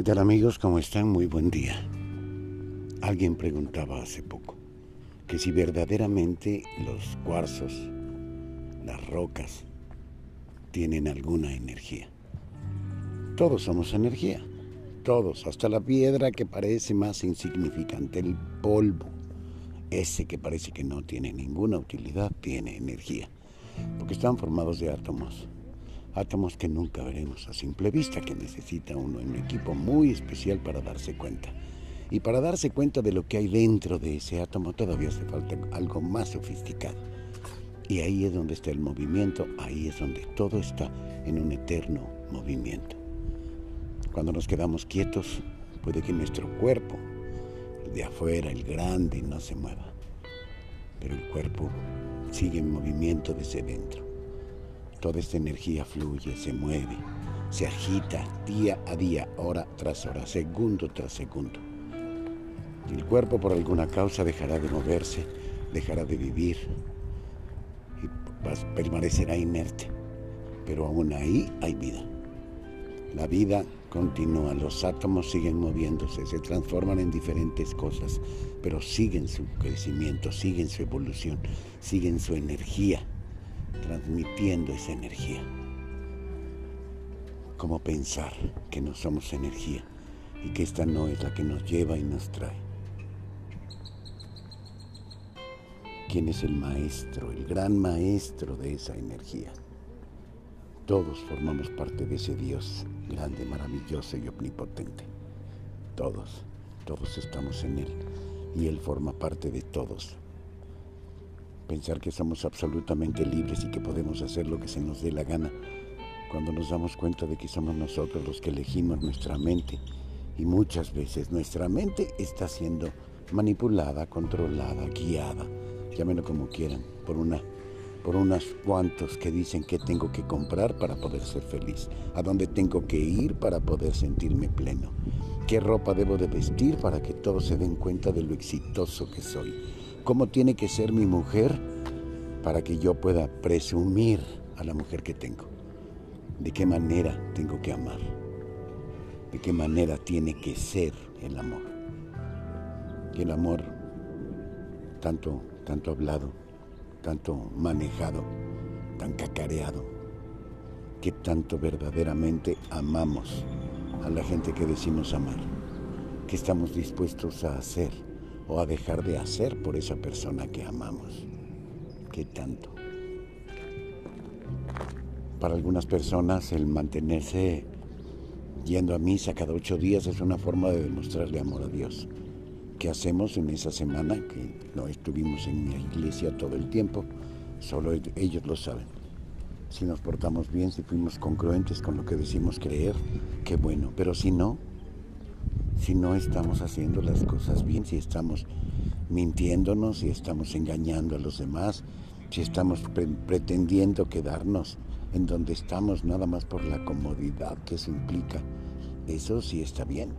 ¿Qué tal amigos? ¿Cómo están? Muy buen día. Alguien preguntaba hace poco que si verdaderamente los cuarzos, las rocas, tienen alguna energía. Todos somos energía, todos, hasta la piedra que parece más insignificante, el polvo, ese que parece que no tiene ninguna utilidad, tiene energía, porque están formados de átomos átomos que nunca veremos a simple vista, que necesita uno en un equipo muy especial para darse cuenta. Y para darse cuenta de lo que hay dentro de ese átomo todavía hace falta algo más sofisticado. Y ahí es donde está el movimiento, ahí es donde todo está en un eterno movimiento. Cuando nos quedamos quietos, puede que nuestro cuerpo, el de afuera, el grande, no se mueva. Pero el cuerpo sigue en movimiento desde dentro. Toda esta energía fluye, se mueve, se agita día a día, hora tras hora, segundo tras segundo. El cuerpo por alguna causa dejará de moverse, dejará de vivir y permanecerá inerte. Pero aún ahí hay vida. La vida continúa, los átomos siguen moviéndose, se transforman en diferentes cosas, pero siguen su crecimiento, siguen su evolución, siguen su energía transmitiendo esa energía. Como pensar que no somos energía y que esta no es la que nos lleva y nos trae. ¿Quién es el maestro, el gran maestro de esa energía? Todos formamos parte de ese Dios grande, maravilloso y omnipotente. Todos, todos estamos en Él y Él forma parte de todos pensar que somos absolutamente libres y que podemos hacer lo que se nos dé la gana, cuando nos damos cuenta de que somos nosotros los que elegimos nuestra mente. Y muchas veces nuestra mente está siendo manipulada, controlada, guiada, llámenlo como quieran, por una por unos cuantos que dicen que tengo que comprar para poder ser feliz, a dónde tengo que ir para poder sentirme pleno, qué ropa debo de vestir para que todos se den cuenta de lo exitoso que soy cómo tiene que ser mi mujer para que yo pueda presumir a la mujer que tengo. De qué manera tengo que amar. De qué manera tiene que ser el amor. Y el amor, tanto, tanto hablado, tanto manejado, tan cacareado, que tanto verdaderamente amamos a la gente que decimos amar, que estamos dispuestos a hacer o a dejar de hacer por esa persona que amamos. ¿Qué tanto? Para algunas personas el mantenerse yendo a misa cada ocho días es una forma de demostrarle amor a Dios. ¿Qué hacemos en esa semana que no estuvimos en la iglesia todo el tiempo? Solo ellos lo saben. Si nos portamos bien, si fuimos congruentes con lo que decimos creer, qué bueno. Pero si no, si no estamos haciendo las cosas bien, si estamos mintiéndonos, si estamos engañando a los demás, si estamos pretendiendo quedarnos en donde estamos nada más por la comodidad que eso implica. Eso sí está bien.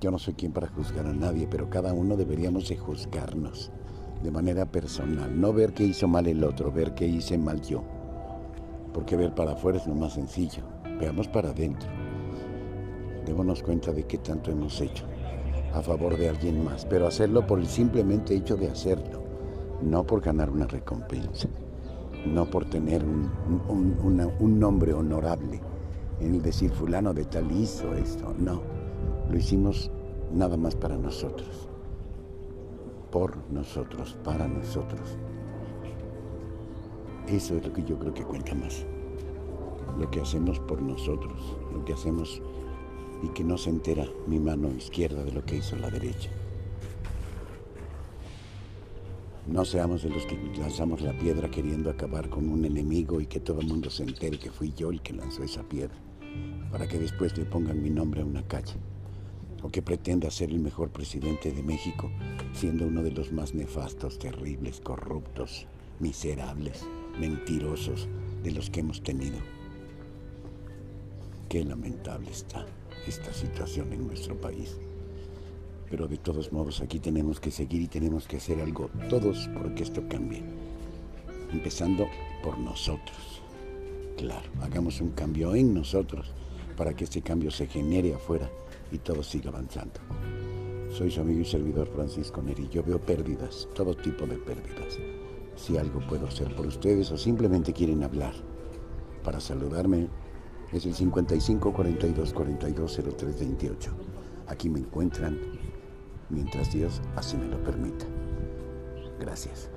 Yo no soy quien para juzgar a nadie, pero cada uno deberíamos de juzgarnos de manera personal, no ver qué hizo mal el otro, ver qué hice mal yo. Porque ver para afuera es lo más sencillo. Veamos para adentro démonos cuenta de qué tanto hemos hecho a favor de alguien más, pero hacerlo por el simplemente hecho de hacerlo, no por ganar una recompensa, no por tener un, nombre honorable en el decir fulano de tal hizo esto, no, lo hicimos nada más para nosotros, por nosotros, para nosotros. Eso es lo que yo creo que cuenta más. Lo que hacemos por nosotros, lo que hacemos y que no se entera mi mano izquierda de lo que hizo la derecha. No seamos de los que lanzamos la piedra queriendo acabar con un enemigo y que todo el mundo se entere que fui yo el que lanzó esa piedra, para que después le pongan mi nombre a una calle, o que pretenda ser el mejor presidente de México, siendo uno de los más nefastos, terribles, corruptos, miserables, mentirosos de los que hemos tenido. Qué lamentable está esta situación en nuestro país. Pero de todos modos aquí tenemos que seguir y tenemos que hacer algo todos porque esto cambie. Empezando por nosotros. Claro, hagamos un cambio en nosotros para que este cambio se genere afuera y todo siga avanzando. Soy su amigo y servidor Francisco Neri. Yo veo pérdidas, todo tipo de pérdidas. Si algo puedo hacer por ustedes o simplemente quieren hablar para saludarme, es el 55 42 42 03 28. Aquí me encuentran mientras Dios así me lo permita. Gracias.